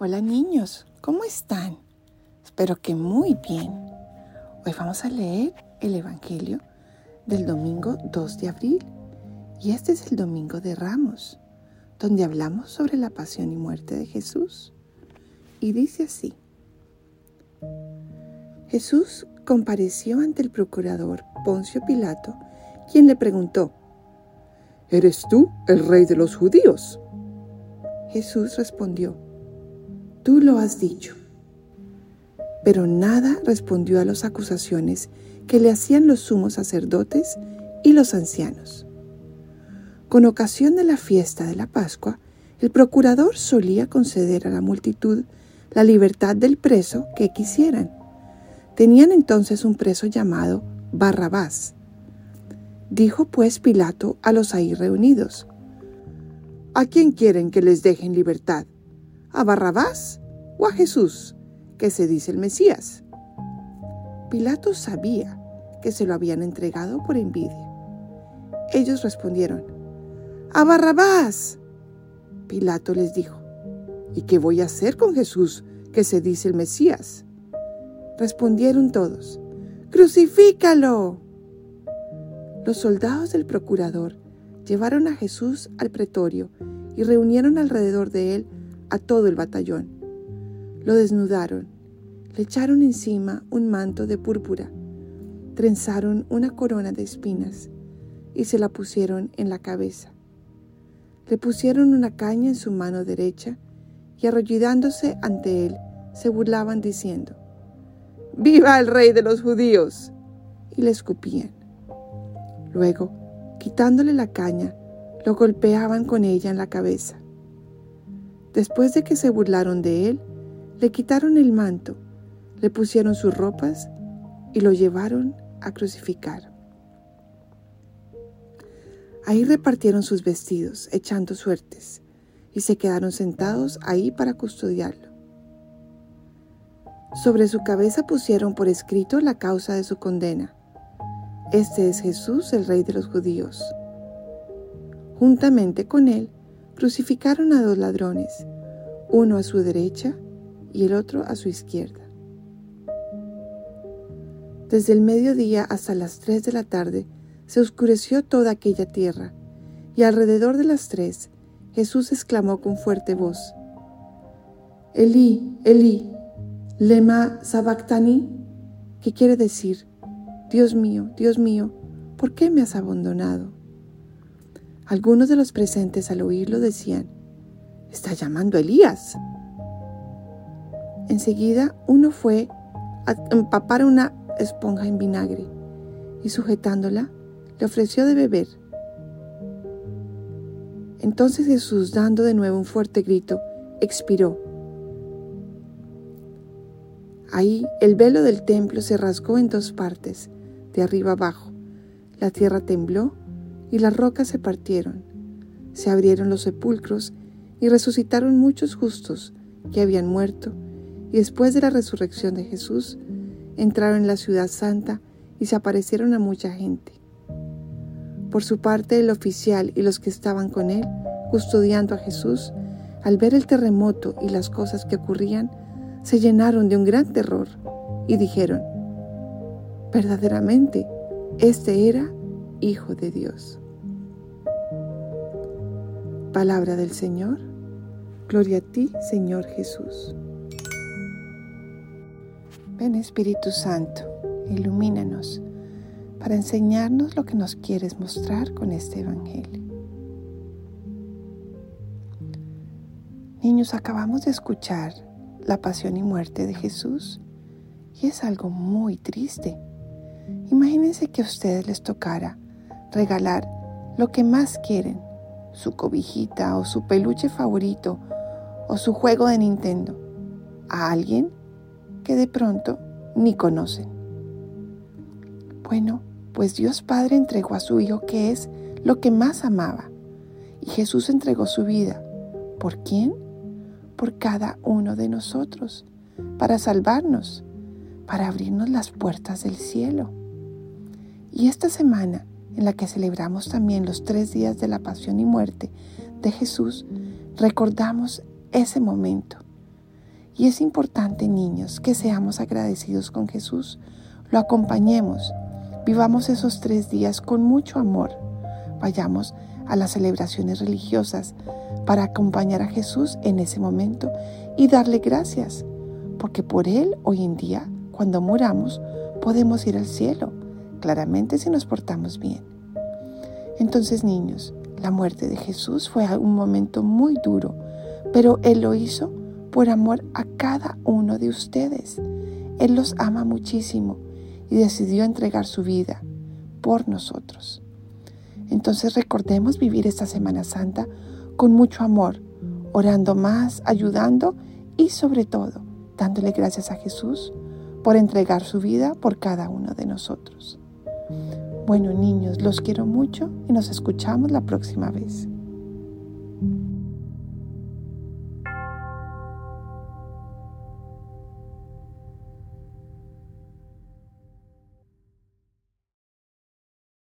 Hola niños, ¿cómo están? Espero que muy bien. Hoy vamos a leer el Evangelio del domingo 2 de abril y este es el domingo de Ramos, donde hablamos sobre la pasión y muerte de Jesús. Y dice así. Jesús compareció ante el procurador Poncio Pilato, quien le preguntó, ¿Eres tú el rey de los judíos? Jesús respondió, Tú lo has dicho. Pero nada respondió a las acusaciones que le hacían los sumos sacerdotes y los ancianos. Con ocasión de la fiesta de la Pascua, el procurador solía conceder a la multitud la libertad del preso que quisieran. Tenían entonces un preso llamado Barrabás. Dijo pues Pilato a los ahí reunidos, ¿A quién quieren que les dejen libertad? ¿A Barrabás o a Jesús, que se dice el Mesías? Pilato sabía que se lo habían entregado por envidia. Ellos respondieron, ¡A Barrabás! Pilato les dijo, ¿y qué voy a hacer con Jesús, que se dice el Mesías? Respondieron todos, ¡Crucifícalo! Los soldados del procurador llevaron a Jesús al pretorio y reunieron alrededor de él a todo el batallón. Lo desnudaron, le echaron encima un manto de púrpura, trenzaron una corona de espinas y se la pusieron en la cabeza. Le pusieron una caña en su mano derecha y arrollidándose ante él se burlaban diciendo, ¡Viva el rey de los judíos! y le escupían. Luego, quitándole la caña, lo golpeaban con ella en la cabeza. Después de que se burlaron de él, le quitaron el manto, le pusieron sus ropas y lo llevaron a crucificar. Ahí repartieron sus vestidos, echando suertes, y se quedaron sentados ahí para custodiarlo. Sobre su cabeza pusieron por escrito la causa de su condena. Este es Jesús, el Rey de los judíos. Juntamente con él, crucificaron a dos ladrones, uno a su derecha y el otro a su izquierda. Desde el mediodía hasta las tres de la tarde se oscureció toda aquella tierra, y alrededor de las tres Jesús exclamó con fuerte voz, Elí, Elí, lema sabactani, que quiere decir, Dios mío, Dios mío, ¿por qué me has abandonado? Algunos de los presentes al oírlo decían, está llamando a Elías. Enseguida uno fue a empapar una esponja en vinagre y sujetándola le ofreció de beber. Entonces Jesús, dando de nuevo un fuerte grito, expiró. Ahí el velo del templo se rasgó en dos partes, de arriba abajo. La tierra tembló y las rocas se partieron. Se abrieron los sepulcros y resucitaron muchos justos que habían muerto, y después de la resurrección de Jesús, entraron en la ciudad santa y se aparecieron a mucha gente. Por su parte, el oficial y los que estaban con él, custodiando a Jesús, al ver el terremoto y las cosas que ocurrían, se llenaron de un gran terror y dijeron, verdaderamente, este era Hijo de Dios. Palabra del Señor. Gloria a ti, Señor Jesús. Ven Espíritu Santo, ilumínanos para enseñarnos lo que nos quieres mostrar con este Evangelio. Niños, acabamos de escuchar la pasión y muerte de Jesús y es algo muy triste. Imagínense que a ustedes les tocara regalar lo que más quieren, su cobijita o su peluche favorito o su juego de Nintendo, a alguien que de pronto ni conocen. Bueno, pues Dios Padre entregó a su Hijo que es lo que más amaba. Y Jesús entregó su vida. ¿Por quién? Por cada uno de nosotros, para salvarnos, para abrirnos las puertas del cielo. Y esta semana, en la que celebramos también los tres días de la pasión y muerte de Jesús, recordamos ese momento, Y es importante, niños, que seamos agradecidos con Jesús, lo acompañemos, vivamos esos tres días con mucho amor, vayamos a las celebraciones religiosas para acompañar a Jesús en ese momento y darle gracias, porque por Él hoy en día, cuando muramos, podemos ir al cielo, claramente si nos portamos bien. Entonces, niños, la muerte de Jesús fue un momento muy duro, pero Él lo hizo por amor a cada uno de ustedes. Él los ama muchísimo y decidió entregar su vida por nosotros. Entonces recordemos vivir esta Semana Santa con mucho amor, orando más, ayudando y sobre todo dándole gracias a Jesús por entregar su vida por cada uno de nosotros. Bueno niños, los quiero mucho y nos escuchamos la próxima vez.